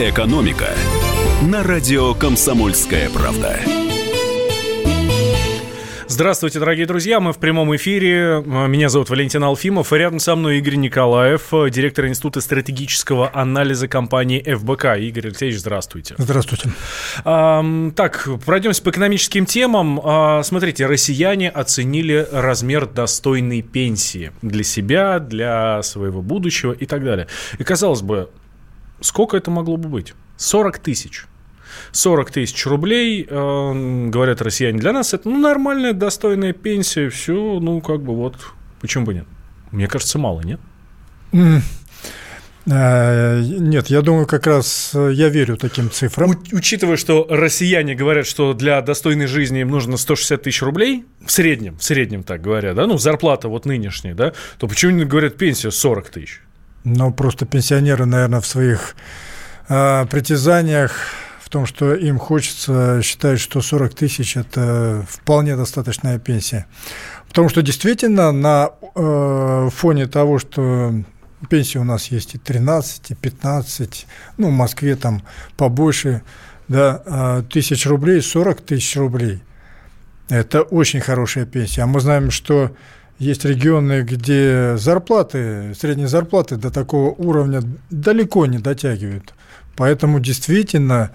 «Экономика» на радио «Комсомольская правда». Здравствуйте, дорогие друзья. Мы в прямом эфире. Меня зовут Валентин Алфимов. И рядом со мной Игорь Николаев, директор Института стратегического анализа компании ФБК. Игорь Алексеевич, здравствуйте. Здравствуйте. Так, пройдемся по экономическим темам. А, смотрите, россияне оценили размер достойной пенсии для себя, для своего будущего и так далее. И казалось бы, сколько это могло бы быть? 40 тысяч. 40 тысяч рублей, э, говорят россияне, для нас это ну, нормальная, достойная пенсия, все, ну, как бы вот, почему бы нет? Мне кажется, мало, нет? Э, нет, я думаю, как раз э, я верю таким цифрам. У, учитывая, что россияне говорят, что для достойной жизни им нужно 160 тысяч рублей, в среднем, в среднем так говорят, да, ну, зарплата вот нынешняя, да, то почему не говорят пенсия 40 тысяч? Ну, просто пенсионеры, наверное, в своих э, притязаниях в том, что им хочется считать, что 40 тысяч – это вполне достаточная пенсия. Потому что действительно на э, фоне того, что пенсии у нас есть и 13, и 15, ну, в Москве там побольше, да, тысяч рублей, 40 тысяч рублей – это очень хорошая пенсия. А мы знаем, что есть регионы, где зарплаты, средние зарплаты до такого уровня далеко не дотягивают. Поэтому действительно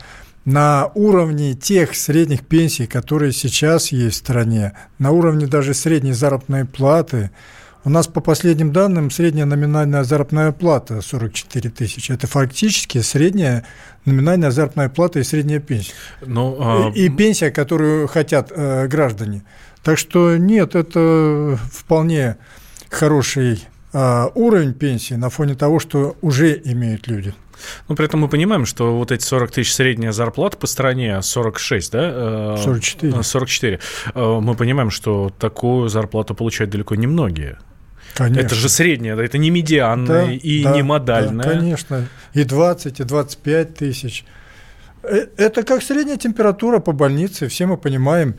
на уровне тех средних пенсий, которые сейчас есть в стране, на уровне даже средней заработной платы, у нас по последним данным средняя номинальная заработная плата 44 тысячи. Это фактически средняя номинальная заработная плата и средняя пенсия. Ну, а... и, и пенсия, которую хотят э, граждане. Так что нет, это вполне хороший э, уровень пенсии на фоне того, что уже имеют люди. Ну, при этом мы понимаем, что вот эти 40 тысяч средняя зарплата по стране, 46, да? 44. 44. Мы понимаем, что такую зарплату получают далеко не многие. Конечно. Это же средняя, это не медианная да, и да, не модальная. Да, конечно. И 20, и 25 тысяч. Э, это как средняя температура по больнице. Все мы понимаем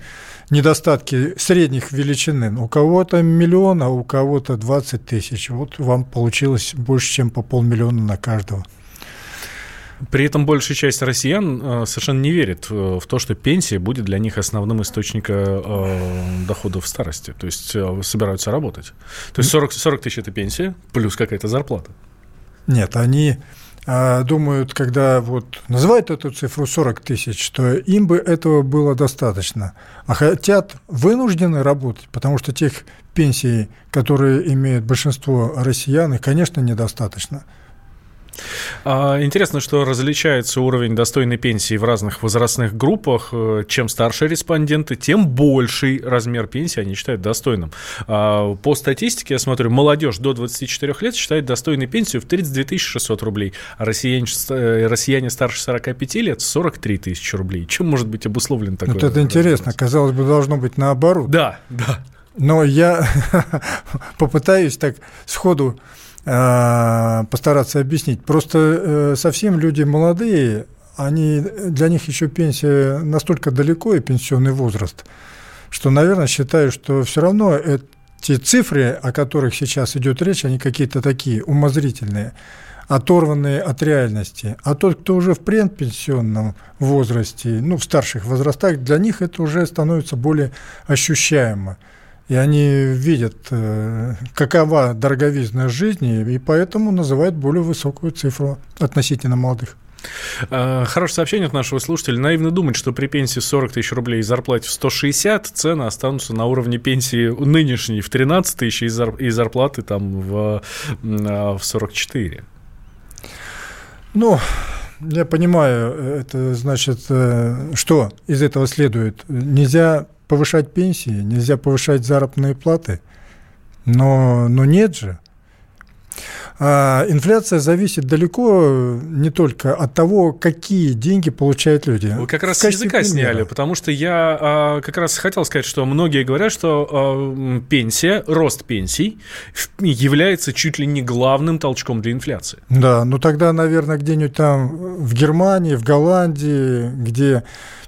недостатки средних величины. У кого-то миллион, а у кого-то 20 тысяч. Вот вам получилось больше, чем по полмиллиона на каждого. При этом большая часть россиян э, совершенно не верит в то, что пенсия будет для них основным источником э, доходов в старости. То есть э, собираются работать. То есть 40, 40 тысяч – это пенсия, плюс какая-то зарплата. Нет, они думают, когда вот называют эту цифру 40 тысяч, что им бы этого было достаточно, а хотят вынуждены работать, потому что тех пенсий, которые имеют большинство россиян, их, конечно, недостаточно. А, интересно, что различается уровень достойной пенсии в разных возрастных группах. Э, чем старше респонденты, тем больший размер пенсии они считают достойным. А, по статистике, я смотрю, молодежь до 24 лет считает достойной пенсию в 32 600 рублей, а россияне, э, россияне старше 45 лет 43 тысячи рублей. Чем может быть обусловлен такой? Вот это интересно. Казалось бы, должно быть наоборот. Да, да. Но я попытаюсь так сходу постараться объяснить. Просто э, совсем люди молодые, они, для них еще пенсия настолько далеко и пенсионный возраст, что, наверное, считаю, что все равно эти цифры, о которых сейчас идет речь, они какие-то такие умозрительные, оторванные от реальности. А тот, кто уже в предпенсионном возрасте, ну, в старших возрастах, для них это уже становится более ощущаемо и они видят, э, какова дороговизна жизни, и поэтому называют более высокую цифру относительно молодых. Э, хорошее сообщение от нашего слушателя. Наивно думать, что при пенсии 40 тысяч рублей и зарплате в 160 цены останутся на уровне пенсии нынешней в 13 тысяч и зарплаты там в, в 44. Ну, я понимаю, это значит, э, что из этого следует? Нельзя повышать пенсии, нельзя повышать заработные платы. Но, но нет же. А инфляция зависит далеко не только от того, какие деньги получают люди. Вы как раз с языка примера. сняли, потому что я а, как раз хотел сказать, что многие говорят, что а, пенсия, рост пенсий является чуть ли не главным толчком для инфляции. Да, ну тогда, наверное, где-нибудь там в Германии, в Голландии, где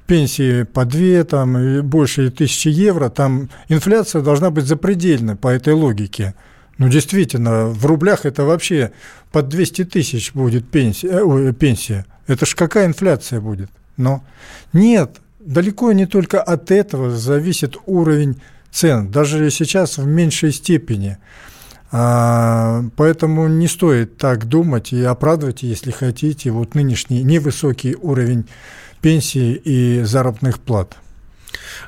пенсии по 2, там, и больше тысячи евро, там инфляция должна быть запредельной по этой логике. Ну, действительно, в рублях это вообще под 200 тысяч будет пенсия. Э, пенсия. Это ж какая инфляция будет? Но нет, далеко не только от этого зависит уровень цен, даже сейчас в меньшей степени. А, поэтому не стоит так думать и оправдывать, если хотите, вот нынешний невысокий уровень пенсии и заработных плат.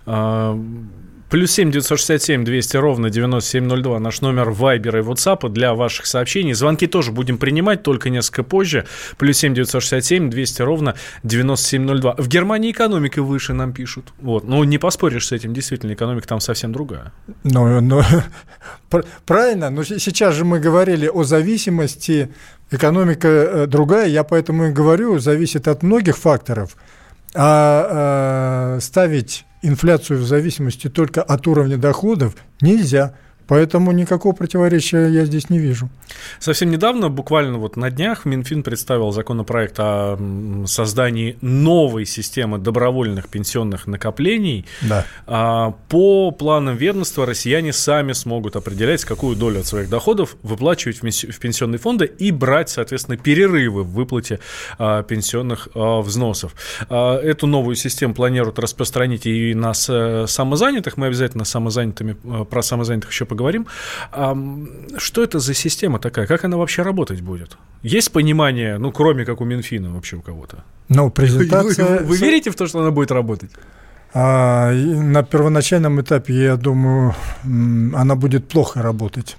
А, Плюс семь девятьсот шестьдесят семь двести ровно девяносто семь ноль два наш номер Вайбера и WhatsApp для ваших сообщений. Звонки тоже будем принимать, только несколько позже. Плюс семь девятьсот шестьдесят семь двести ровно девяносто семь ноль два В Германии экономика выше нам пишут. Вот. Ну, не поспоришь с этим, действительно, экономика там совсем другая. Ну, ну правильно, но сейчас же мы говорили о зависимости, экономика э, другая, я поэтому и говорю, зависит от многих факторов. А, а ставить инфляцию в зависимости только от уровня доходов нельзя. Поэтому никакого противоречия я здесь не вижу. Совсем недавно, буквально вот на днях, Минфин представил законопроект о создании новой системы добровольных пенсионных накоплений. Да. А, по планам ведомства россияне сами смогут определять, какую долю от своих доходов выплачивать в пенсионные фонды и брать, соответственно, перерывы в выплате а, пенсионных а, взносов. Эту новую систему планируют распространить и на самозанятых. Мы обязательно самозанятыми, про самозанятых еще поговорим поговорим. Что это за система такая? Как она вообще работать будет? Есть понимание, ну, кроме как у Минфина вообще у кого-то? Ну, презентация... Вы, вы верите в то, что она будет работать? А, на первоначальном этапе, я думаю, она будет плохо работать.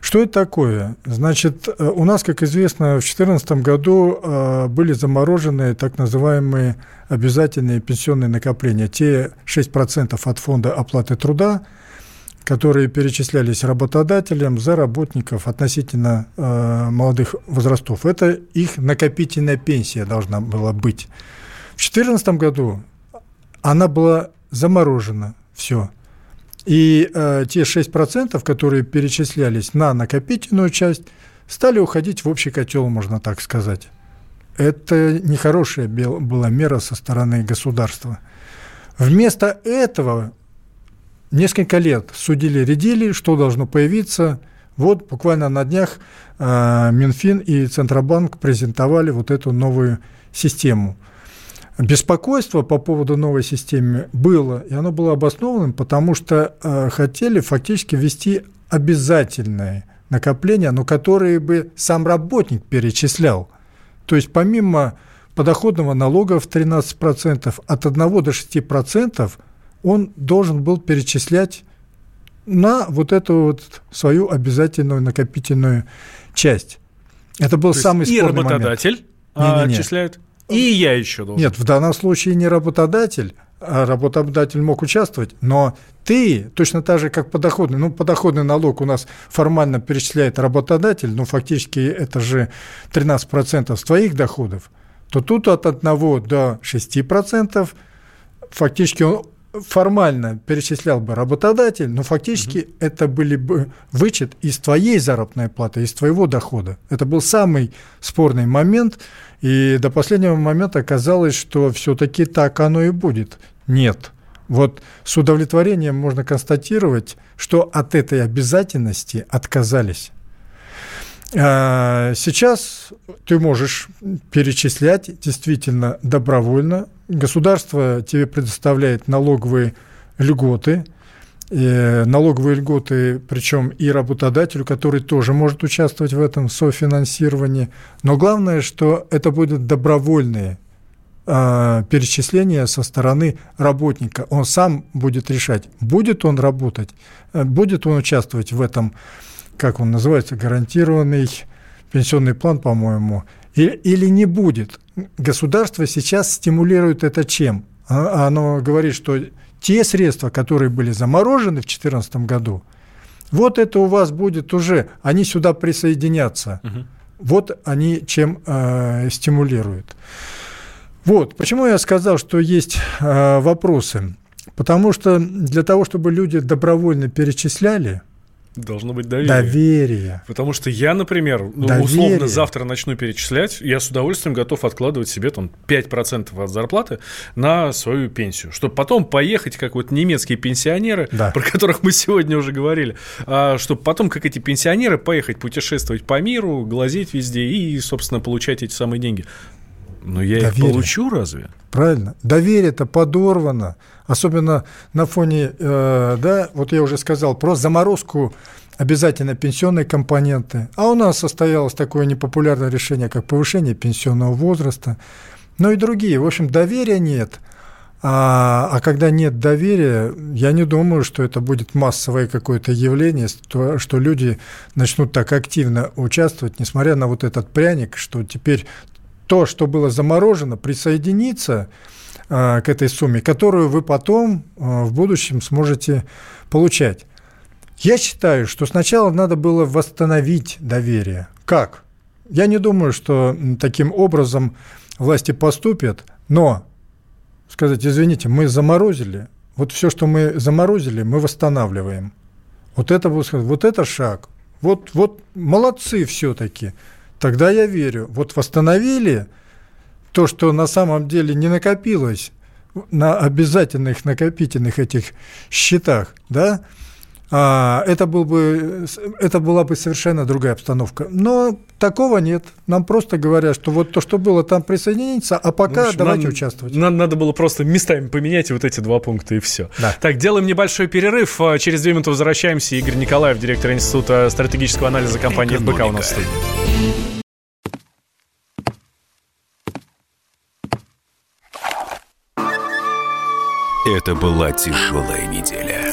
Что это такое? Значит, э, у нас, как известно, в 2014 году э, были заморожены так называемые обязательные пенсионные накопления. Те 6% от фонда оплаты труда, которые перечислялись работодателям за работников относительно э, молодых возрастов. Это их накопительная пенсия должна была быть. В 2014 году она была заморожена, все. И э, те 6%, которые перечислялись на накопительную часть, стали уходить в общий котел, можно так сказать. Это нехорошая была мера со стороны государства. Вместо этого несколько лет судили-редили, что должно появиться. Вот буквально на днях э, Минфин и Центробанк презентовали вот эту новую систему. Беспокойство по поводу новой системы было, и оно было обоснованным, потому что э, хотели фактически ввести обязательное накопление, но которые бы сам работник перечислял. То есть помимо подоходного налога в 13%, от 1 до 6% он должен был перечислять на вот эту вот свою обязательную накопительную часть. Это был То самый и спорный работодатель момент. отчисляет, и я еще должен. Нет, в данном случае не работодатель, а работодатель мог участвовать, но ты точно так же, как подоходный, ну, подоходный налог у нас формально перечисляет работодатель, но фактически это же 13% с твоих доходов, то тут от 1 до 6% фактически он формально перечислял бы работодатель, но фактически угу. это были бы вычет из твоей заработной платы, из твоего дохода. Это был самый спорный момент, и до последнего момента оказалось, что все-таки так оно и будет. Нет. Вот с удовлетворением можно констатировать, что от этой обязательности отказались. А, сейчас ты можешь перечислять действительно добровольно. Государство тебе предоставляет налоговые льготы, налоговые льготы, причем и работодателю, который тоже может участвовать в этом софинансировании. Но главное, что это будут добровольные а, перечисления со стороны работника. Он сам будет решать, будет он работать, э, будет он участвовать в этом как он называется, гарантированный пенсионный план, по-моему, или не будет. Государство сейчас стимулирует это чем? А, оно говорит, что те средства, которые были заморожены в 2014 году, вот это у вас будет уже, они сюда присоединятся. Угу. Вот они чем э, стимулируют. Вот, почему я сказал, что есть э, вопросы. Потому что для того, чтобы люди добровольно перечисляли, Должно быть доверие. Доверие. Потому что я, например, ну, условно завтра начну перечислять, я с удовольствием готов откладывать себе там 5% от зарплаты на свою пенсию, чтобы потом поехать, как вот немецкие пенсионеры, да. про которых мы сегодня уже говорили, а, чтобы потом, как эти пенсионеры, поехать путешествовать по миру, глазеть везде и, собственно, получать эти самые деньги. Но я Доверие. их получу разве? Правильно. Доверие-то подорвано. Особенно на фоне, э, да, вот я уже сказал, про заморозку обязательно пенсионной компоненты. А у нас состоялось такое непопулярное решение, как повышение пенсионного возраста, но и другие. В общем, доверия нет. А, а когда нет доверия, я не думаю, что это будет массовое какое-то явление, что, что люди начнут так активно участвовать, несмотря на вот этот пряник, что теперь то, что было заморожено, присоединится а, к этой сумме, которую вы потом а, в будущем сможете получать. Я считаю, что сначала надо было восстановить доверие. Как? Я не думаю, что таким образом власти поступят, но сказать, извините, мы заморозили, вот все, что мы заморозили, мы восстанавливаем. Вот это, вот это шаг. Вот, вот молодцы все-таки. Тогда я верю. Вот восстановили то, что на самом деле не накопилось на обязательных накопительных этих счетах, да, это, был бы, это была бы совершенно другая обстановка. Но такого нет. Нам просто говорят, что вот то, что было, там присоединиться, а пока ну, общем, давайте нам, участвовать. Нам надо было просто местами поменять вот эти два пункта и все. Да. Так, делаем небольшой перерыв. А, через две минуты возвращаемся. Игорь Николаев, директор Института стратегического анализа компании ФБК у нас в студии. Это была тяжелая неделя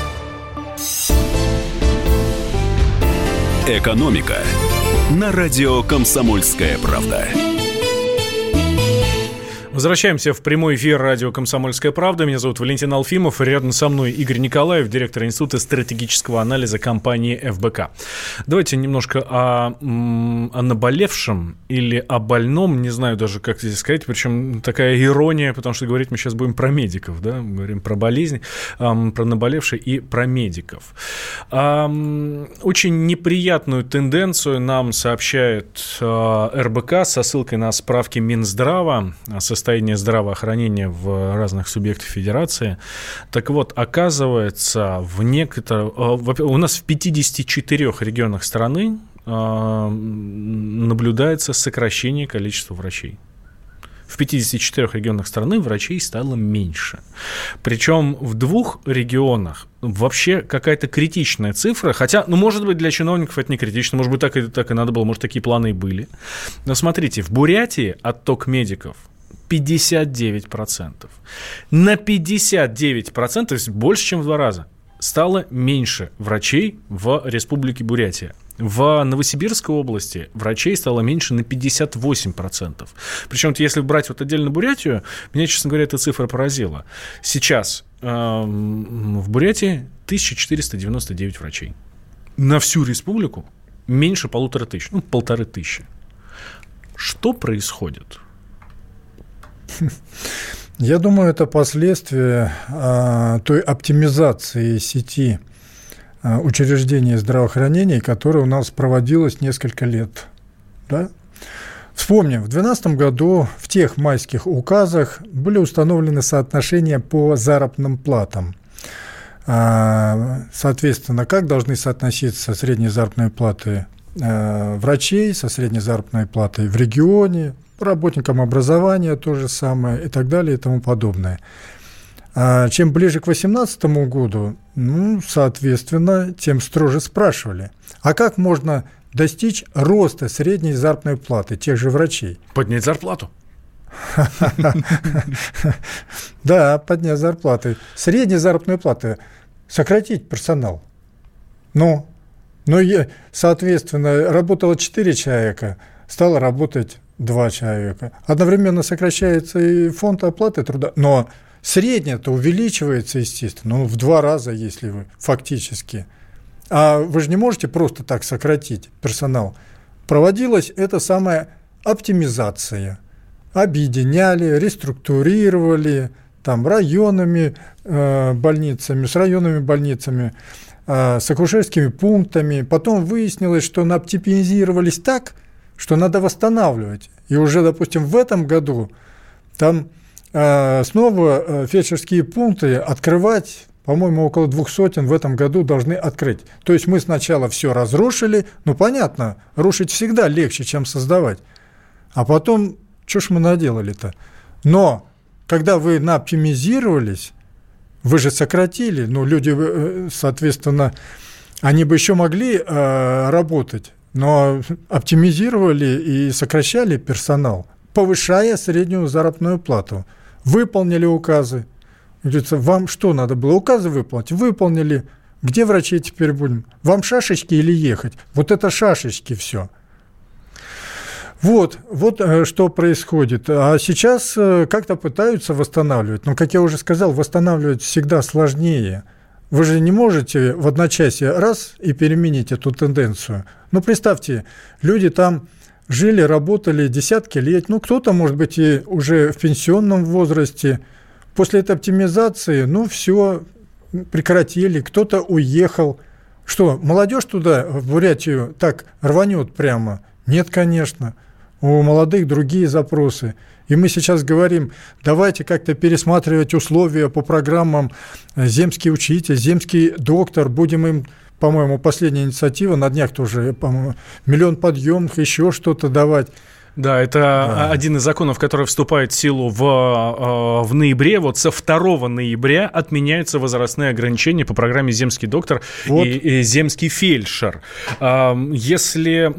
«Экономика» на радио «Комсомольская правда». Возвращаемся в прямой эфир радио «Комсомольская правда». Меня зовут Валентин Алфимов. Рядом со мной Игорь Николаев, директор Института стратегического анализа компании ФБК. Давайте немножко о, о наболевшем или о больном, не знаю даже, как здесь сказать, причем такая ирония, потому что говорить мы сейчас будем про медиков, да, мы говорим про болезнь, про наболевший и про медиков. Очень неприятную тенденцию нам сообщает а, РБК со ссылкой на справки Минздрава со состояние здравоохранения в разных субъектах федерации. Так вот, оказывается, в некоторых... Э, у нас в 54 регионах страны э, наблюдается сокращение количества врачей. В 54 регионах страны врачей стало меньше. Причем в двух регионах вообще какая-то критичная цифра. Хотя, ну, может быть, для чиновников это не критично. Может быть, так и, так и надо было. Может, такие планы и были. Но смотрите, в Бурятии отток медиков – 59%. На 59%, то есть больше, чем в два раза, стало меньше врачей в Республике Бурятия. В Новосибирской области врачей стало меньше на 58%. Причем, если брать вот отдельно Бурятию, меня, честно говоря, эта цифра поразила. Сейчас э, в Бурятии 1499 врачей. На всю республику меньше полутора тысяч, ну, полторы тысячи. Что происходит? Я думаю, это последствия а, той оптимизации сети а, учреждений здравоохранения, которая у нас проводилась несколько лет. Да? Вспомним, в 2012 году в тех майских указах были установлены соотношения по заработным платам. А, соответственно, как должны соотноситься средние заработные платы врачей со средней заработной платой в регионе, работникам образования то же самое и так далее и тому подобное. А чем ближе к 2018 году, ну, соответственно, тем строже спрашивали, а как можно достичь роста средней заработной платы тех же врачей? Поднять зарплату. Да, поднять зарплаты. Средняя заработная плата сократить персонал. Ну, ну, соответственно, работало 4 человека, стало работать два человека. Одновременно сокращается и фонд оплаты труда, но средняя-то увеличивается, естественно, ну, в два раза, если вы фактически. А вы же не можете просто так сократить персонал. Проводилась эта самая оптимизация. объединяли, реструктурировали там районами э, больницами, с районными больницами, э, с акушерскими пунктами. Потом выяснилось, что оптимизировались так, что надо восстанавливать. И уже, допустим, в этом году там э, снова э, фельдшерские пункты открывать по-моему, около двух сотен в этом году должны открыть. То есть мы сначала все разрушили, ну понятно, рушить всегда легче, чем создавать. А потом, что ж мы наделали-то? Но когда вы наоптимизировались, вы же сократили, ну люди, э, соответственно, они бы еще могли э, работать, но оптимизировали и сокращали персонал, повышая среднюю заработную плату. Выполнили указы, Говорится, вам что надо было? Указы выполнить? Выполнили. Где врачей теперь будем? Вам шашечки или ехать? Вот это шашечки все. Вот, вот э, что происходит. А сейчас э, как-то пытаются восстанавливать. Но, как я уже сказал, восстанавливать всегда сложнее. Вы же не можете в одночасье раз и переменить эту тенденцию. Ну, представьте, люди там жили, работали десятки лет. Ну, кто-то, может быть, и уже в пенсионном возрасте – После этой оптимизации, ну, все, прекратили, кто-то уехал. Что, молодежь туда, в Бурятию, так рванет прямо? Нет, конечно. У молодых другие запросы. И мы сейчас говорим, давайте как-то пересматривать условия по программам «Земский учитель», «Земский доктор», будем им по-моему, последняя инициатива, на днях тоже, по-моему, миллион подъемных, еще что-то давать. Да, это да. один из законов, который вступает в силу в, э, в ноябре. Вот со 2 ноября отменяются возрастные ограничения по программе «Земский доктор» вот. и, и «Земский фельдшер». Если,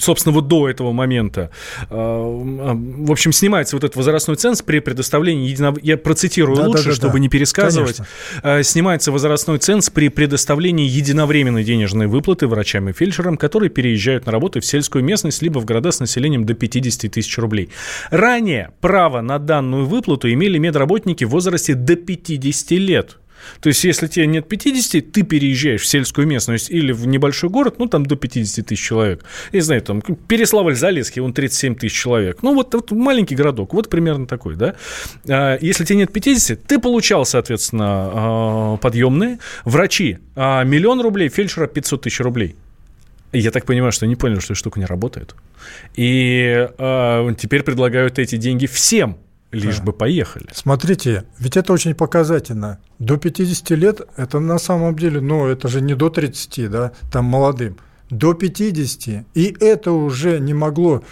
собственно, вот до этого момента, в общем, снимается вот этот возрастной ценз при предоставлении едино... Я процитирую да, лучше, да, да, чтобы да. не пересказывать. Конечно. Э, снимается возрастной ценз при предоставлении единовременной денежной выплаты врачам и фельдшерам, которые переезжают на работу в сельскую местность либо в города с населением до 50 тысяч рублей. Ранее право на данную выплату имели медработники в возрасте до 50 лет. То есть, если тебе нет 50, ты переезжаешь в сельскую местность или в небольшой город, ну, там до 50 тысяч человек. Я знаю, там Переславль-Залесский, он 37 тысяч человек. Ну, вот, вот маленький городок, вот примерно такой, да. А, если тебе нет 50, ты получал, соответственно, а, подъемные. Врачи а, миллион рублей, фельдшера 500 тысяч рублей. Я так понимаю, что они поняли, что эта штука не работает. И э, теперь предлагают эти деньги всем, лишь да. бы поехали. Смотрите, ведь это очень показательно. До 50 лет это на самом деле, ну, это же не до 30, да, там молодым. До 50. И это уже не могло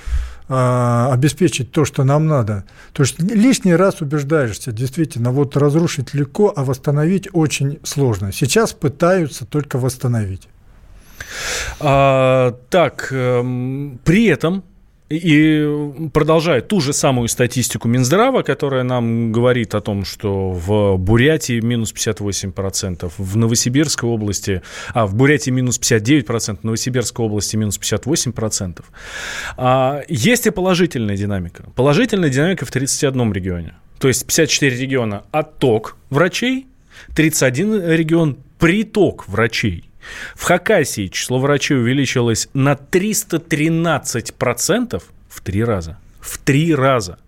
а, обеспечить то, что нам надо. То есть лишний раз убеждаешься, действительно, вот разрушить легко, а восстановить очень сложно. Сейчас пытаются только восстановить. А, так, эм, при этом и продолжая ту же самую статистику Минздрава, которая нам говорит о том, что в Бурятии минус 58%, в Новосибирской области, а в Бурятии минус 59%, в Новосибирской области минус 58%. А, есть и положительная динамика. Положительная динамика в 31 регионе. То есть 54 региона отток врачей, 31 регион приток врачей. В Хакасии число врачей увеличилось на 313% в три раза. В три раза.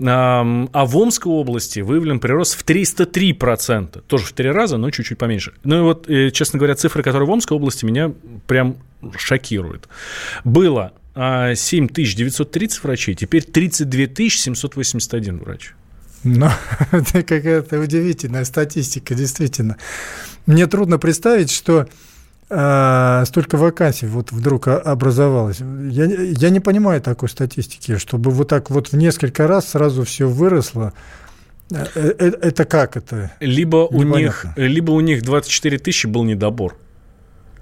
А в Омской области выявлен прирост в 303%. Тоже в три раза, но чуть-чуть поменьше. Ну и вот, э, честно говоря, цифры, которые в Омской области, меня прям шокируют. Было 7930 а, врачей, теперь 32 781 врач. Ну, это какая-то удивительная статистика, действительно. Мне трудно представить, что э, столько вакансий вот вдруг образовалось. Я, я не понимаю такой статистики, чтобы вот так вот в несколько раз сразу все выросло. Э, э, э, это как это? Либо у, них, либо у них 24 тысячи был недобор.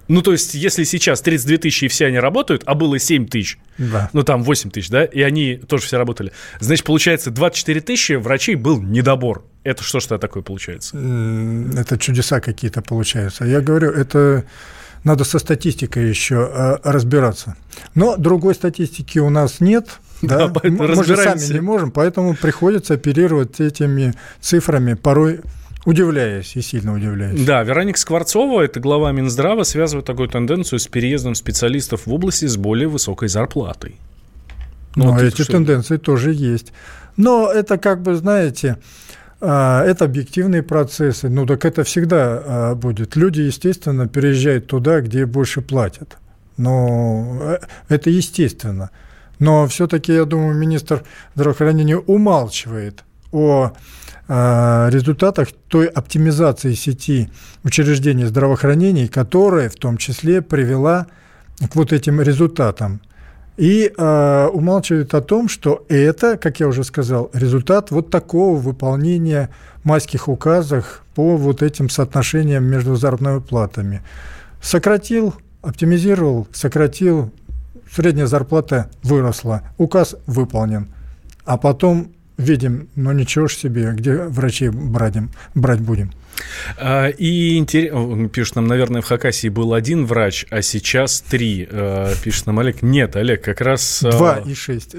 Ну, то есть, если сейчас 32 тысячи и все они работают, а было 7 тысяч, да. ну, там 8 тысяч, да, и они тоже все работали, значит, получается, 24 тысячи врачей был недобор. Это что что такое получается? Это чудеса какие-то получаются. Я говорю, это надо со статистикой еще а, разбираться. Но другой статистики у нас нет. Да, да мы же сами не можем, поэтому приходится оперировать этими цифрами порой Удивляюсь и сильно удивляюсь. Да, Вероника Скворцова, это глава Минздрава, связывает такую тенденцию с переездом специалистов в области с более высокой зарплатой. Ну, Но вот эти что... тенденции тоже есть. Но это как бы, знаете, а, это объективные процессы. Ну, так это всегда а, будет. Люди, естественно, переезжают туда, где больше платят. Но э, это естественно. Но все-таки, я думаю, министр здравоохранения умалчивает о а, результатах той оптимизации сети учреждений здравоохранения, которая в том числе привела к вот этим результатам. И э, умалчивает о том, что это, как я уже сказал, результат вот такого выполнения майских указов по вот этим соотношениям между заработными платами. Сократил, оптимизировал, сократил, средняя зарплата выросла, указ выполнен. А потом видим, ну ничего ж себе, где врачей брать, брать будем. А, и интерес... пишет нам, наверное, в Хакасии был один врач, а сейчас три. А, пишет нам Олег. Нет, Олег, как раз... А, Два и шесть.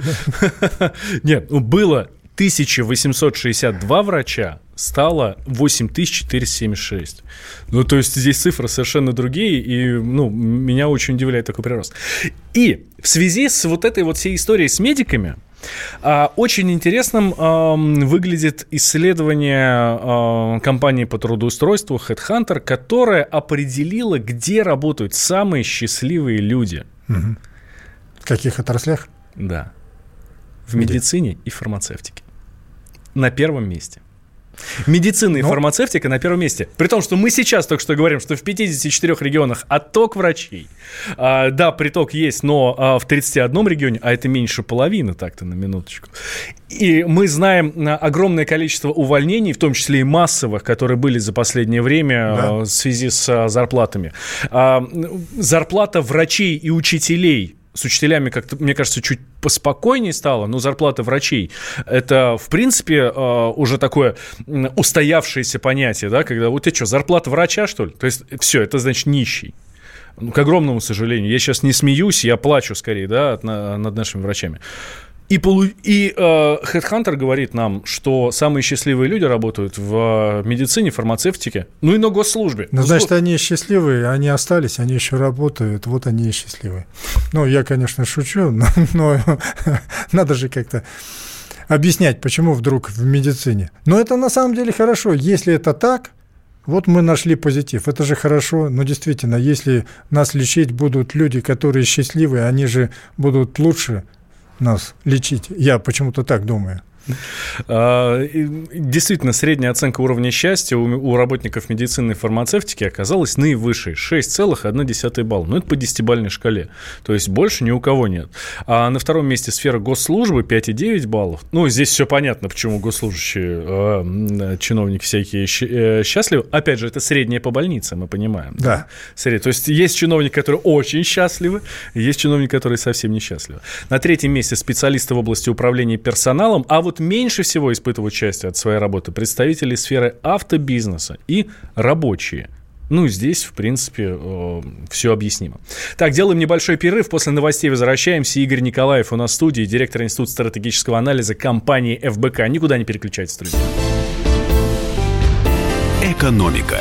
Нет, ну было 1862 врача, стало 8476. Ну, то есть здесь цифры совершенно другие, и, ну, меня очень удивляет такой прирост. И в связи с вот этой вот всей историей с медиками, очень интересным выглядит исследование компании по трудоустройству Headhunter, которое определило, где работают самые счастливые люди. В каких отраслях? Да. В медицине и фармацевтике. На первом месте. Медицина и. Ну. фармацевтика на первом месте. При том, что мы сейчас только что говорим, что в 54 регионах отток врачей. А, да, приток есть, но а, в 31 регионе, а это меньше половины, так-то на минуточку. И мы знаем а, огромное количество увольнений, в том числе и массовых, которые были за последнее время да. в связи с а, зарплатами. А, зарплата врачей и учителей с учителями как-то, мне кажется, чуть поспокойнее стало, но зарплата врачей – это, в принципе, э, уже такое устоявшееся понятие, да, когда вот ты что, зарплата врача, что ли? То есть все, это значит нищий. Ну, к огромному сожалению. Я сейчас не смеюсь, я плачу скорее, да, над нашими врачами. И, полу... и э, Headhunter говорит нам, что самые счастливые люди работают в медицине, фармацевтике, ну и на госслужбе. Ну, значит, они счастливые, они остались, они еще работают, вот они и счастливые. Ну, я, конечно, шучу, но, но надо же как-то объяснять, почему вдруг в медицине. Но это на самом деле хорошо. Если это так, вот мы нашли позитив. Это же хорошо. Но действительно, если нас лечить будут люди, которые счастливые, они же будут лучше нас лечить. Я почему-то так думаю. А, действительно, средняя оценка уровня счастья у работников медицины и фармацевтики оказалась наивысшей – 6,1 балла. Ну, это по десятибалльной шкале. То есть больше ни у кого нет. А на втором месте сфера госслужбы 5,9 баллов. Ну, здесь все понятно, почему госслужащие, а, чиновники всякие э, счастливы. Опять же, это средняя по больнице, мы понимаем. Да. да? То есть есть чиновники, которые очень счастливы, есть чиновники, которые совсем несчастливы. На третьем месте специалисты в области управления персоналом, а вот меньше всего испытывают счастье от своей работы представители сферы автобизнеса и рабочие. Ну, здесь, в принципе, э, все объяснимо. Так, делаем небольшой перерыв. После новостей возвращаемся. Игорь Николаев у нас в студии, директор Института стратегического анализа компании ФБК. Никуда не переключайтесь, друзья. Экономика.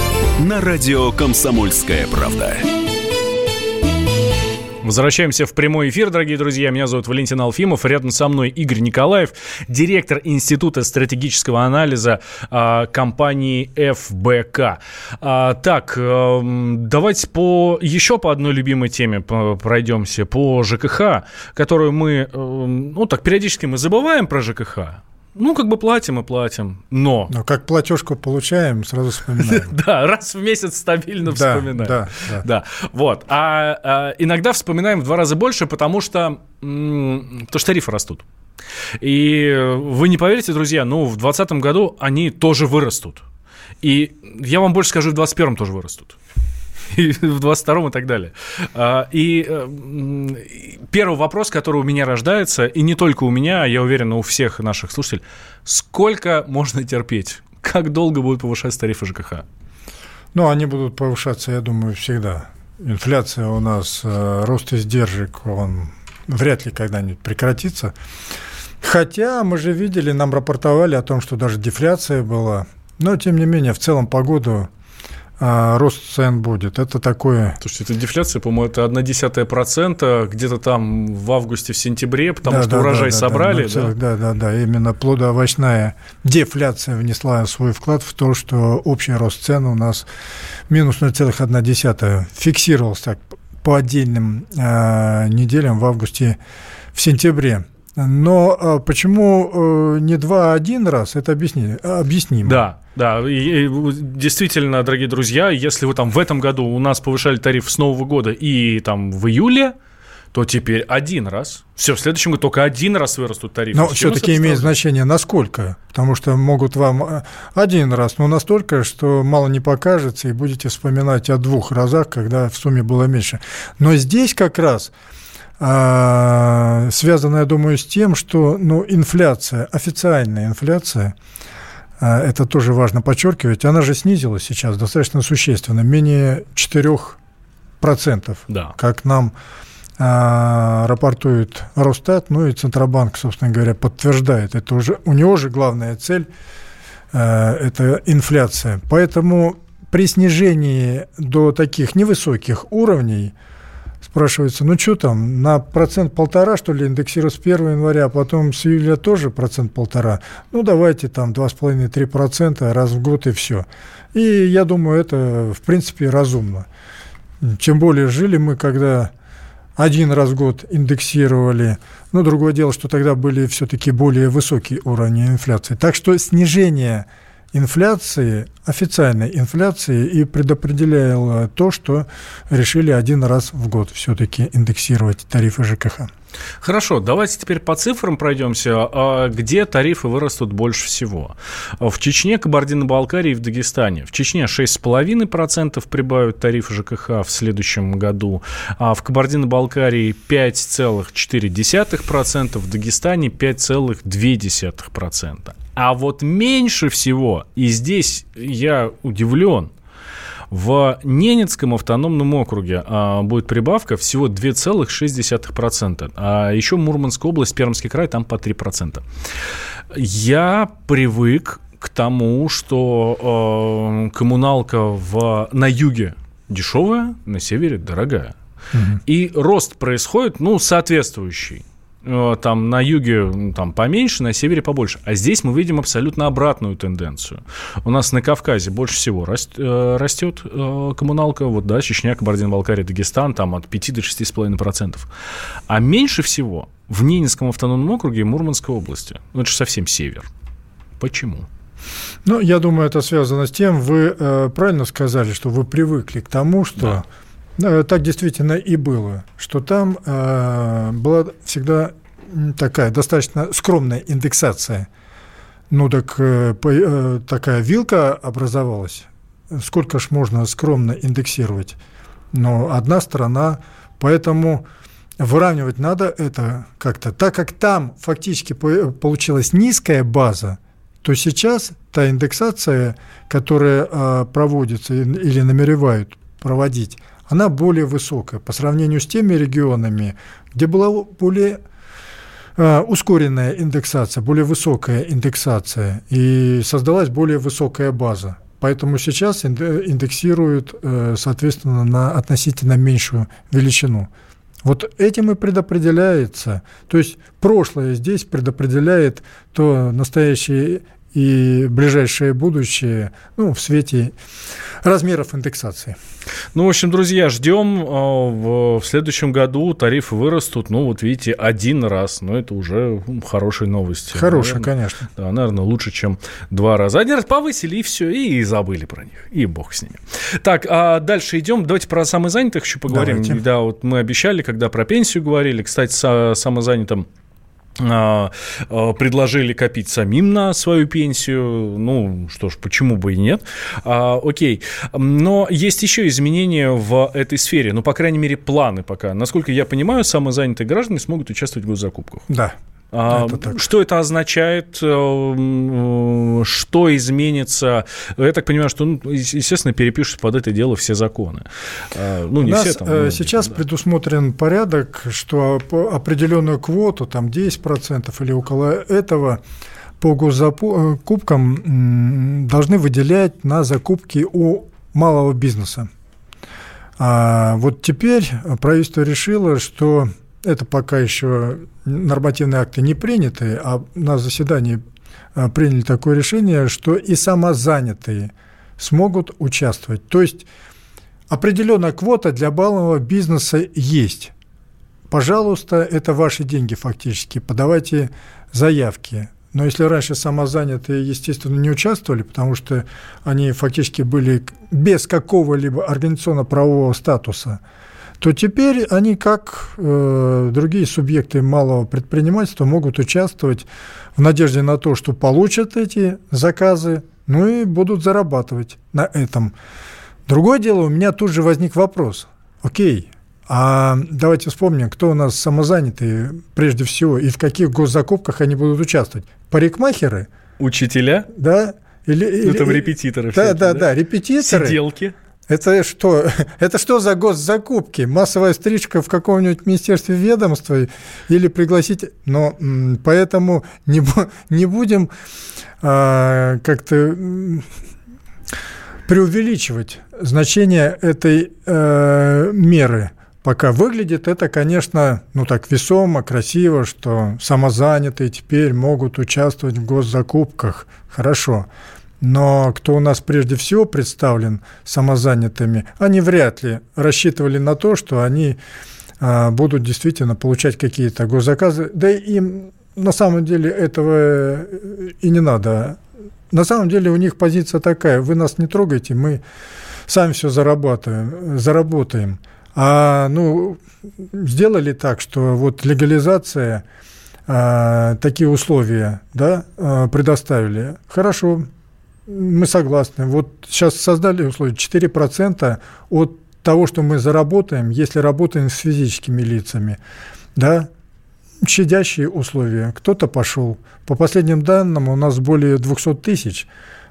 на радио «Комсомольская правда». Возвращаемся в прямой эфир, дорогие друзья. Меня зовут Валентин Алфимов. Рядом со мной Игорь Николаев, директор Института стратегического анализа э, компании ФБК. А, так, э, давайте по еще по одной любимой теме пройдемся. По ЖКХ, которую мы, э, ну так, периодически мы забываем про ЖКХ. Ну, как бы платим и платим, но... Но как платежку получаем, сразу вспоминаем. Да, раз в месяц стабильно вспоминаем. Да, да. Вот. А, а иногда вспоминаем в два раза больше, потому что, потому что тарифы растут. И вы не поверите, друзья, ну, в 2020 году они тоже вырастут. И я вам больше скажу, в 2021 тоже вырастут. В 22 и так далее. А, и первый вопрос, который у меня рождается, и не только у меня, а я уверен, у всех наших слушателей, сколько можно терпеть? Как долго будут повышаться тарифы ЖКХ? Ну, они будут повышаться, я думаю, всегда. Инфляция у нас, э, рост издержек, он вряд ли когда-нибудь прекратится. Хотя мы же видели, нам рапортовали о том, что даже дефляция была. Но, тем не менее, в целом погоду а, рост цен будет. Это такое... Слушайте, это дефляция, по-моему, это одна десятая процента где-то там в августе, в сентябре, потому да, что да, урожай да, собрали. Да, да? да, да, да, именно плодоовощная дефляция внесла свой вклад в то, что общий рост цен у нас минус 0,1 фиксировался так по отдельным э, неделям в августе, в сентябре. Но э, почему э, не два, а один раз, это объясни, объяснимо. Да, да, и, и, действительно, дорогие друзья, если вы там в этом году у нас повышали тариф с Нового года и там в июле, то теперь один раз. Все, в следующем году только один раз вырастут тарифы. Но все-таки имеет значение, насколько. Потому что могут вам э, один раз, но настолько, что мало не покажется, и будете вспоминать о двух разах, когда в сумме было меньше. Но здесь как раз связано, я думаю, с тем, что ну, инфляция, официальная инфляция, а, это тоже важно подчеркивать, она же снизилась сейчас достаточно существенно, менее 4%, да. как нам а, рапортует Росстат, ну и Центробанк, собственно говоря, подтверждает. Это уже, у него же главная цель а, – это инфляция. Поэтому при снижении до таких невысоких уровней – спрашивается, ну что там, на процент полтора, что ли, индексировать с 1 января, а потом с июля тоже процент полтора. Ну, давайте там 2,5-3% раз в год и все. И я думаю, это, в принципе, разумно. Тем более жили мы, когда один раз в год индексировали. Но другое дело, что тогда были все-таки более высокие уровни инфляции. Так что снижение инфляции, официальной инфляции и предопределяла то, что решили один раз в год все-таки индексировать тарифы ЖКХ. Хорошо, давайте теперь по цифрам пройдемся. А где тарифы вырастут больше всего? В Чечне, Кабардино-Балкарии и в Дагестане. В Чечне 6,5% прибавят тарифы ЖКХ в следующем году, а в Кабардино-Балкарии 5,4%, в Дагестане 5,2%. А вот меньше всего, и здесь я удивлен, в Ненецком автономном округе а, будет прибавка всего 2,6%. А еще Мурманская область, Пермский край, там по 3%. Я привык к тому, что э, коммуналка в, на юге дешевая, на севере дорогая. Угу. И рост происходит, ну, соответствующий. Э, там на юге там поменьше, на севере побольше. А здесь мы видим абсолютно обратную тенденцию. У нас на Кавказе больше всего э, растет э, коммуналка, вот, да, Чечня, Кабардино-Балкария, Дагестан, там от 5 до 6,5%. А меньше всего в Ненецком автономном округе Мурманской области. Ну, это же совсем север. Почему? Ну, я думаю, это связано с тем, вы э, правильно сказали, что вы привыкли к тому, что да. Да, так действительно и было, что там э, была всегда такая достаточно скромная индексация. Ну так э, э, такая вилка образовалась. Сколько ж можно скромно индексировать? Но одна страна, поэтому выравнивать надо это как-то. Так как там фактически получилась низкая база, то сейчас та индексация, которая э, проводится или намеревают проводить, она более высокая по сравнению с теми регионами, где была более а, ускоренная индексация, более высокая индексация, и создалась более высокая база. Поэтому сейчас индексируют, э, соответственно, на относительно меньшую величину. Вот этим и предопределяется. То есть прошлое здесь предопределяет то настоящее и ближайшее будущее ну, в свете размеров индексации. Ну, в общем, друзья, ждем. А, в следующем году тарифы вырастут, ну, вот видите, один раз. Но это уже хорошие новости. Хорошие, наверное, конечно. Да, наверное, лучше, чем два раза. Один раз повысили, и все, и забыли про них. И бог с ними. Так, а дальше идем. Давайте про самозанятых еще поговорим. Давайте. Да, вот мы обещали, когда про пенсию говорили. Кстати, самозанятым а, а, предложили копить самим на свою пенсию. Ну, что ж, почему бы и нет. А, окей. Но есть еще изменения в этой сфере. Ну, по крайней мере, планы пока. Насколько я понимаю, самозанятые граждане смогут участвовать в госзакупках. Да. А, это что это означает? Э, что изменится? Я так понимаю, что, ну, естественно, перепишут под это дело все законы. А, ну, не У нас все там. Э, но, сейчас да. предусмотрен порядок, что определенную квоту, там 10% или около этого, по госзакупкам должны выделять на закупки у малого бизнеса. А вот теперь правительство решило, что это пока еще нормативные акты не приняты, а на заседании а, приняли такое решение, что и самозанятые смогут участвовать. То есть определенная квота для баллового бизнеса есть. Пожалуйста, это ваши деньги фактически, подавайте заявки. Но если раньше самозанятые, естественно, не участвовали, потому что они фактически были без какого-либо организационно-правового статуса – то теперь они, как э, другие субъекты малого предпринимательства, могут участвовать в надежде на то, что получат эти заказы, ну и будут зарабатывать на этом. Другое дело, у меня тут же возник вопрос. Окей, а давайте вспомним, кто у нас самозанятые прежде всего и в каких госзакупках они будут участвовать. Парикмахеры? Учителя? Да. Или, ну, или, там репетиторы. Да, всякие, да, да, да, репетиторы. Сиделки. Это что? Это что за госзакупки? Массовая стрижка в каком-нибудь министерстве ведомства или пригласить? Но поэтому не, не будем а, как-то преувеличивать значение этой э, меры. Пока выглядит это, конечно, ну так весомо, красиво, что самозанятые теперь могут участвовать в госзакупках. Хорошо. Но кто у нас прежде всего представлен самозанятыми, они вряд ли рассчитывали на то, что они а, будут действительно получать какие-то госзаказы. Да им на самом деле этого э, и не надо. На самом деле у них позиция такая, вы нас не трогайте, мы сами все зарабатываем, заработаем. А ну, сделали так, что вот легализация, а, такие условия да, а, предоставили. Хорошо, мы согласны. Вот сейчас создали условия 4% от того, что мы заработаем, если работаем с физическими лицами. Да, щадящие условия. Кто-то пошел. По последним данным, у нас более 200 тысяч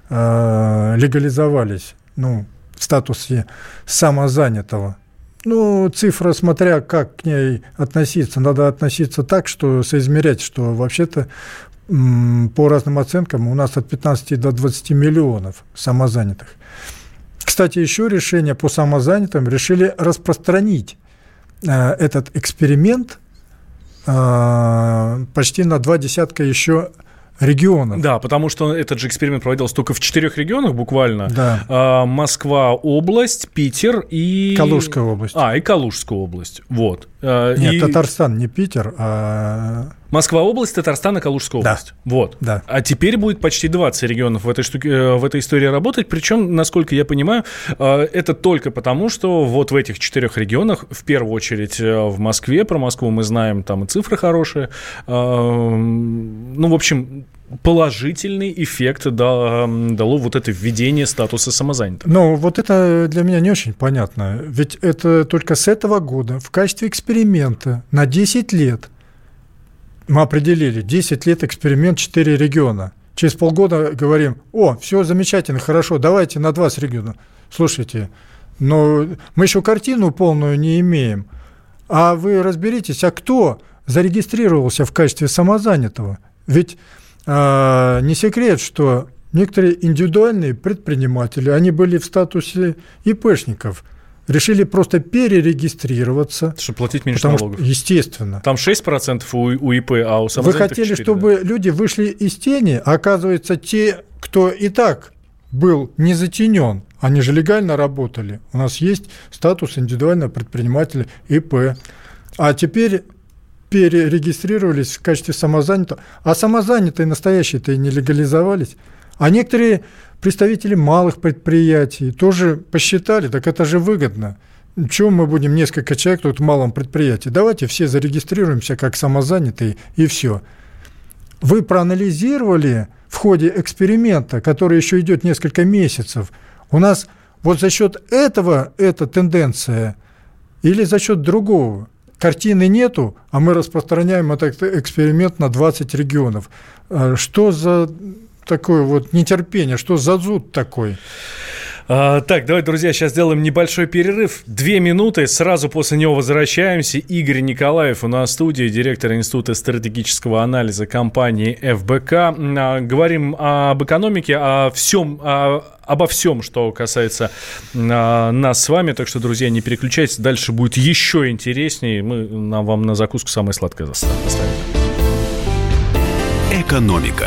э, легализовались ну, в статусе самозанятого. Ну, цифра, смотря как к ней относиться, надо относиться так, что соизмерять, что вообще-то по разным оценкам, у нас от 15 до 20 миллионов самозанятых. Кстати, еще решение по самозанятым решили распространить э, этот эксперимент э, почти на два десятка еще регионов. Да, потому что этот же эксперимент проводился только в четырех регионах буквально. Да. А, Москва область, Питер и... Калужская область. А, и Калужская область. Вот. А, Нет, и... Татарстан, не Питер, а... Москва область, Татарстан и Калужская область. Да. Вот. Да. А теперь будет почти 20 регионов в этой, штуке, э, в этой истории работать. Причем, насколько я понимаю, э, это только потому, что вот в этих четырех регионах, в первую очередь э, в Москве, про Москву мы знаем, там и цифры хорошие. Ну, в общем, положительный эффект дало вот это введение статуса самозанятого? Ну, вот это для меня не очень понятно. Ведь это только с этого года в качестве эксперимента на 10 лет мы определили 10 лет эксперимент 4 региона. Через полгода говорим, о, все замечательно, хорошо, давайте на 20 регионов. Слушайте, но мы еще картину полную не имеем. А вы разберитесь, а кто зарегистрировался в качестве самозанятого? Ведь а, не секрет, что некоторые индивидуальные предприниматели, они были в статусе ИПшников, решили просто перерегистрироваться. Чтобы платить меньше потому налогов. Что, естественно. Там 6% у, у ИП, а у Вы хотели, 4, чтобы да? люди вышли из тени, а оказывается, те, кто и так был не затенен, они же легально работали. У нас есть статус индивидуального предпринимателя ИП. А теперь перерегистрировались в качестве самозанятого, а самозанятые настоящие-то и не легализовались. А некоторые представители малых предприятий тоже посчитали, так это же выгодно. чего мы будем несколько человек тут в малом предприятии? Давайте все зарегистрируемся как самозанятые и все. Вы проанализировали в ходе эксперимента, который еще идет несколько месяцев, у нас вот за счет этого эта тенденция или за счет другого? Картины нету, а мы распространяем этот эксперимент на 20 регионов. А что за такое вот нетерпение, что за зуд такой? А, так, давайте, друзья, сейчас сделаем небольшой перерыв. Две минуты, сразу после него возвращаемся. Игорь Николаев у нас в студии, директор Института стратегического анализа компании ФБК. А, говорим об экономике, о всем, о, обо всем, что касается а, нас с вами. Так что, друзья, не переключайтесь, дальше будет еще интереснее. Мы нам вам на закуску самое сладкое заставим. Экономика.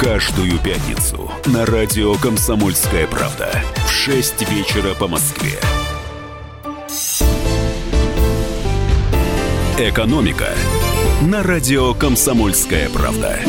Каждую пятницу на радио «Комсомольская правда» в 6 вечера по Москве. «Экономика» на радио «Комсомольская правда».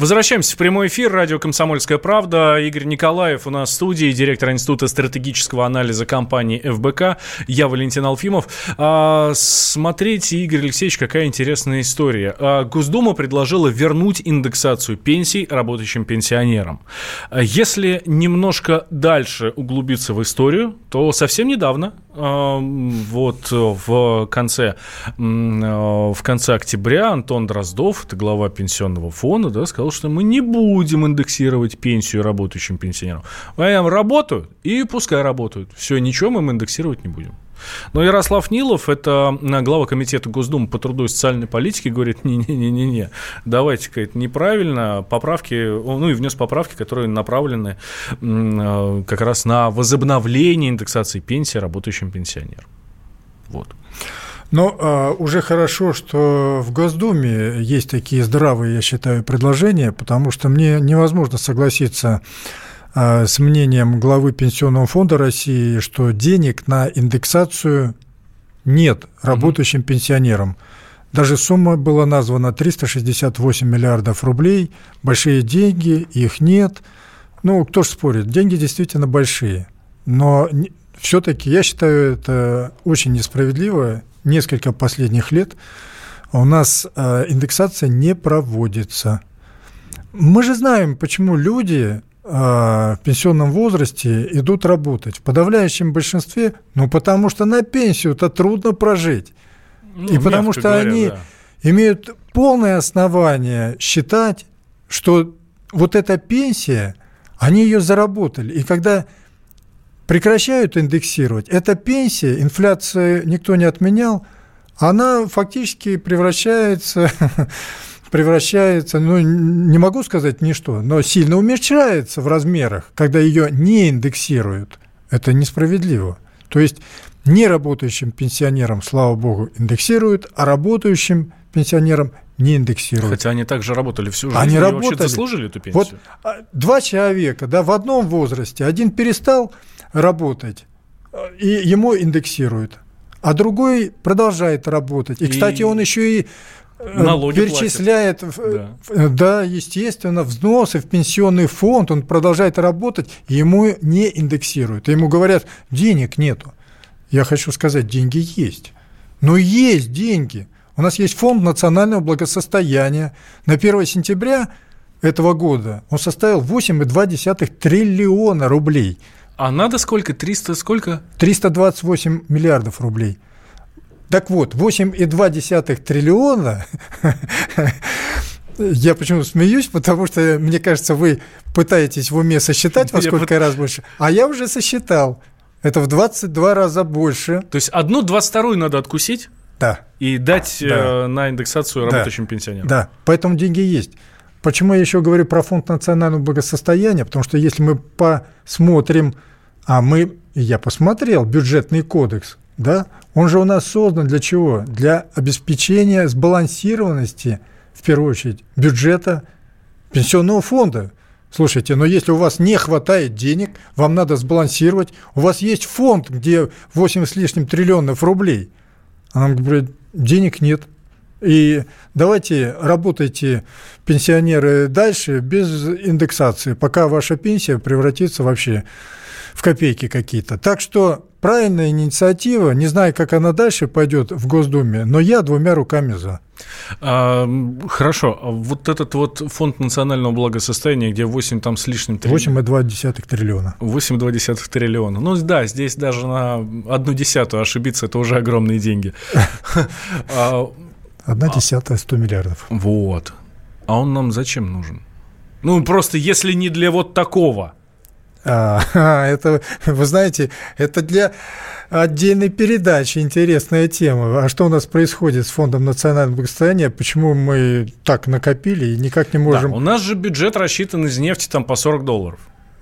Возвращаемся в прямой эфир. Радио «Комсомольская правда». Игорь Николаев у нас в студии, директор Института стратегического анализа компании ФБК. Я Валентин Алфимов. А, смотрите, Игорь Алексеевич, какая интересная история. А, Госдума предложила вернуть индексацию пенсий работающим пенсионерам. А, если немножко дальше углубиться в историю, то совсем недавно вот в конце, в конце октября Антон Дроздов, это глава пенсионного фонда, да, сказал, что мы не будем индексировать пенсию работающим пенсионерам. Они работают, и пускай работают. Все, ничего мы им индексировать не будем. Но Ярослав Нилов, это глава комитета Госдумы по труду и социальной политике, говорит, не-не-не-не, давайте-ка это неправильно, поправки, ну и внес поправки, которые направлены э, как раз на возобновление индексации пенсии работающим пенсионерам. Вот. Но а, уже хорошо, что в Госдуме есть такие здравые, я считаю, предложения, потому что мне невозможно согласиться с мнением главы Пенсионного фонда России, что денег на индексацию нет работающим пенсионерам. Даже сумма была названа 368 миллиардов рублей. Большие деньги, их нет. Ну, кто ж спорит, деньги действительно большие. Но все-таки я считаю это очень несправедливо. Несколько последних лет у нас а, индексация не проводится. Мы же знаем, почему люди в пенсионном возрасте идут работать. В подавляющем большинстве, ну, потому что на пенсию-то трудно прожить. Ну, и потому что говоря, они да. имеют полное основание считать, что вот эта пенсия, они ее заработали. И когда прекращают индексировать, эта пенсия, инфляция никто не отменял, она фактически превращается превращается, ну, не могу сказать ничто, но сильно уменьшается в размерах, когда ее не индексируют. Это несправедливо. То есть неработающим пенсионерам, слава богу, индексируют, а работающим пенсионерам не индексируют. Хотя они также работали всю жизнь. Они работали. вообще заслужили эту пенсию. Вот а, два человека, да, в одном возрасте, один перестал работать, и ему индексируют, а другой продолжает работать. И, и... кстати, он еще и Э, налоги перечисляет, да. да, естественно, взносы в пенсионный фонд, он продолжает работать, ему не индексируют. Ему говорят, денег нету. Я хочу сказать, деньги есть. Но есть деньги. У нас есть фонд национального благосостояния. На 1 сентября этого года он составил 8,2 триллиона рублей. А надо сколько? 300 сколько? 328 миллиардов рублей. Так вот, 8,2 триллиона я почему смеюсь, потому что, мне кажется, вы пытаетесь в уме сосчитать, во сколько я раз больше, а я уже сосчитал. Это в 22 раза больше. То есть одну 22 надо откусить? Да. И дать да. Э, на индексацию работающим да. пенсионерам? Да, поэтому деньги есть. почему я еще говорю про фонд национального благосостояния? Потому что если мы посмотрим, а мы, я посмотрел, бюджетный кодекс, да, он же у нас создан для чего? Для обеспечения сбалансированности, в первую очередь, бюджета пенсионного фонда. Слушайте, но если у вас не хватает денег, вам надо сбалансировать. У вас есть фонд, где 8 с лишним триллионов рублей. А нам говорят, денег нет. И давайте работайте, пенсионеры, дальше без индексации, пока ваша пенсия превратится вообще в копейки какие-то. Так что правильная инициатива, не знаю, как она дальше пойдет в Госдуме, но я двумя руками за. А, хорошо, а вот этот вот фонд национального благосостояния, где 8 там с лишним триллиона. 8,2 триллиона. 8,2 триллиона. Ну да, здесь даже на одну десятую ошибиться, это уже огромные деньги. А, Одна десятая 100 миллиардов. Вот. А он нам зачем нужен? Ну, просто если не для вот такого – а, это, вы знаете, это для отдельной передачи интересная тема. А что у нас происходит с Фондом национального благосостояния? Почему мы так накопили и никак не можем... Да, у нас же бюджет рассчитан из нефти там по 40 долларов.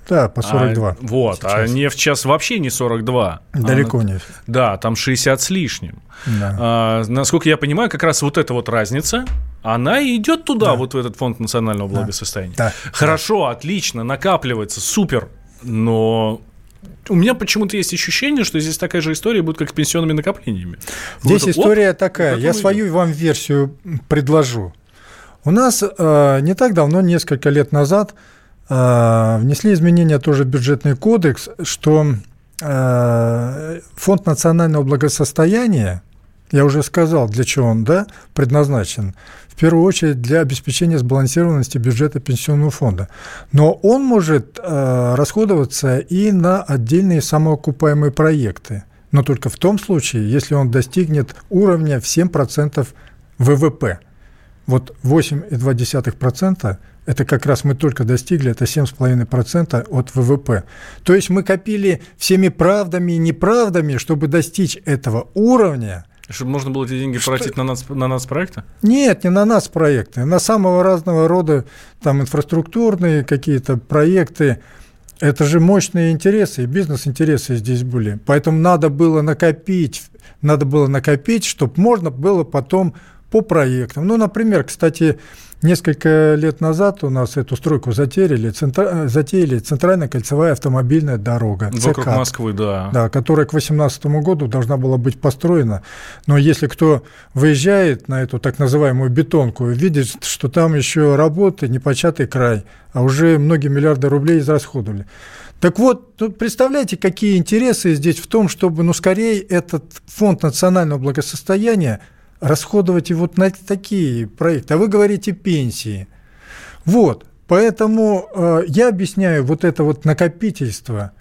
Да, по 42. А, вот, а сейчас. а нефть сейчас вообще не 42. Далеко а, не. Да, там 60 с лишним. Да. А, насколько я понимаю, как раз вот эта вот разница, она идет туда, да. вот в этот фонд национального благосостояния. Да. Хорошо, да. отлично, накапливается, супер но у меня почему-то есть ощущение, что здесь такая же история будет, как с пенсионными накоплениями. Здесь вот, история оп, такая. Я свою идет. вам версию предложу. У нас э, не так давно, несколько лет назад, э, внесли изменения тоже в бюджетный кодекс, что э, фонд национального благосостояния, я уже сказал, для чего он да, предназначен, в первую очередь для обеспечения сбалансированности бюджета пенсионного фонда. Но он может э, расходоваться и на отдельные самоокупаемые проекты, но только в том случае, если он достигнет уровня в 7% ВВП. Вот 8,2% это как раз мы только достигли, это 7,5% от ВВП. То есть мы копили всеми правдами и неправдами, чтобы достичь этого уровня – чтобы можно было эти деньги что? тратить на, нас, на нас проекты? Нет, не на нас проекты, на самого разного рода там инфраструктурные какие-то проекты. Это же мощные интересы, бизнес-интересы здесь были. Поэтому надо было накопить, надо было накопить, чтобы можно было потом по проектам. Ну, например, кстати, Несколько лет назад у нас эту стройку затеряли, центра, затеяли центральная кольцевая автомобильная дорога. Вокруг ЦКАД, Москвы, да. Да, которая к 2018 году должна была быть построена. Но если кто выезжает на эту так называемую бетонку, видит, что там еще работы, непочатый край, а уже многие миллиарды рублей израсходовали. Так вот, тут представляете, какие интересы здесь в том, чтобы, ну, скорее этот фонд национального благосостояния – расходовать и вот на такие проекты. А вы говорите пенсии. Вот, поэтому э, я объясняю вот это вот накопительство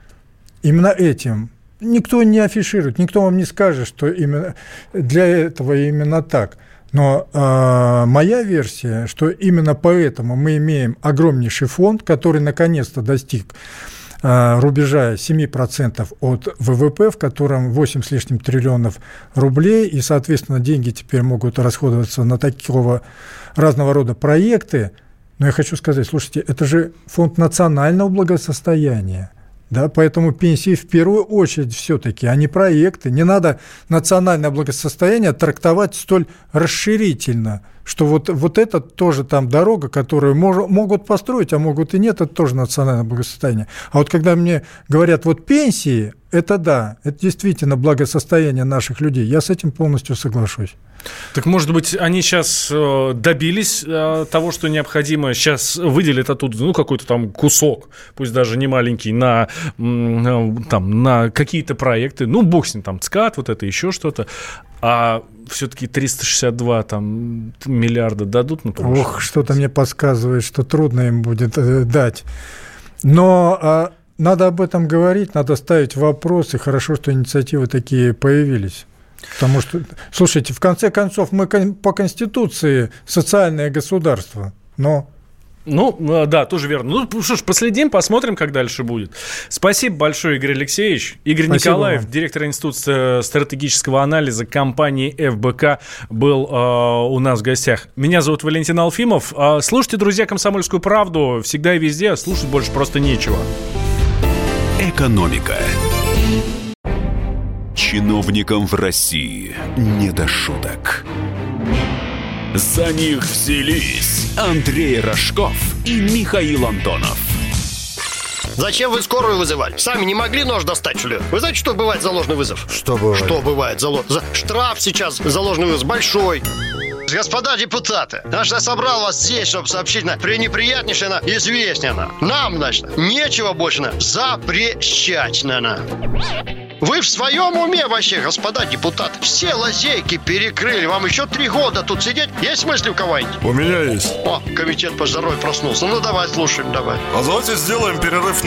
именно этим. Никто не афиширует, никто вам не скажет, что именно для этого именно так. Но э, моя версия, что именно поэтому мы имеем огромнейший фонд, который наконец-то достиг Э, рубежа 7% от ВВП, в котором 8 с лишним триллионов рублей, и, соответственно, деньги теперь могут расходоваться на такого разного рода проекты. Но я хочу сказать, слушайте, это же фонд национального благосостояния. Да, поэтому пенсии в первую очередь все-таки, а не проекты. Не надо национальное благосостояние трактовать столь расширительно – что вот, вот это тоже там дорога, которую мож, могут построить, а могут и нет, это тоже национальное благосостояние. А вот когда мне говорят, вот пенсии, это да, это действительно благосостояние наших людей, я с этим полностью соглашусь. Так может быть, они сейчас э, добились э, того, что необходимо, сейчас выделят оттуда, ну, какой-то там кусок, пусть даже не маленький, на, там, на какие-то проекты, ну, бог с ним, там, ЦКАД, вот это, еще что-то, а все-таки 362 там, миллиарда дадут на помощь? Ох, что-то мне подсказывает, что трудно им будет э, дать. Но а, надо об этом говорить, надо ставить вопросы. Хорошо, что инициативы такие появились. Потому что, слушайте, в конце концов, мы по Конституции социальное государство, но Ну, э, да, тоже верно. Ну, что ж, последим, посмотрим, как дальше будет. Спасибо большое, Игорь Алексеевич. Игорь Спасибо Николаев, вам. директор Института стратегического анализа компании ФБК, был э, у нас в гостях. Меня зовут Валентин Алфимов. Э, слушайте, друзья, «Комсомольскую правду» всегда и везде. Слушать больше просто нечего. Экономика. Чиновникам в России не до шуток. За них взялись Андрей Рожков и Михаил Антонов. Зачем вы скорую вызывали? Сами не могли нож достать, что ли? Вы знаете, что бывает за ложный вызов? Что бывает? Что бывает за, за... Штраф сейчас за ложный вызов большой. Господа депутаты, наш я собрал вас здесь, чтобы сообщить на пренеприятнейшее на известнее на. Нам, значит, нечего больше на запрещать на. на. Вы в своем уме вообще, господа депутаты? Все лазейки перекрыли. Вам еще три года тут сидеть? Есть мысли у кого-нибудь? У меня есть. О, комитет по здоровью проснулся. Ну, давай, слушаем, давай. А давайте сделаем перерыв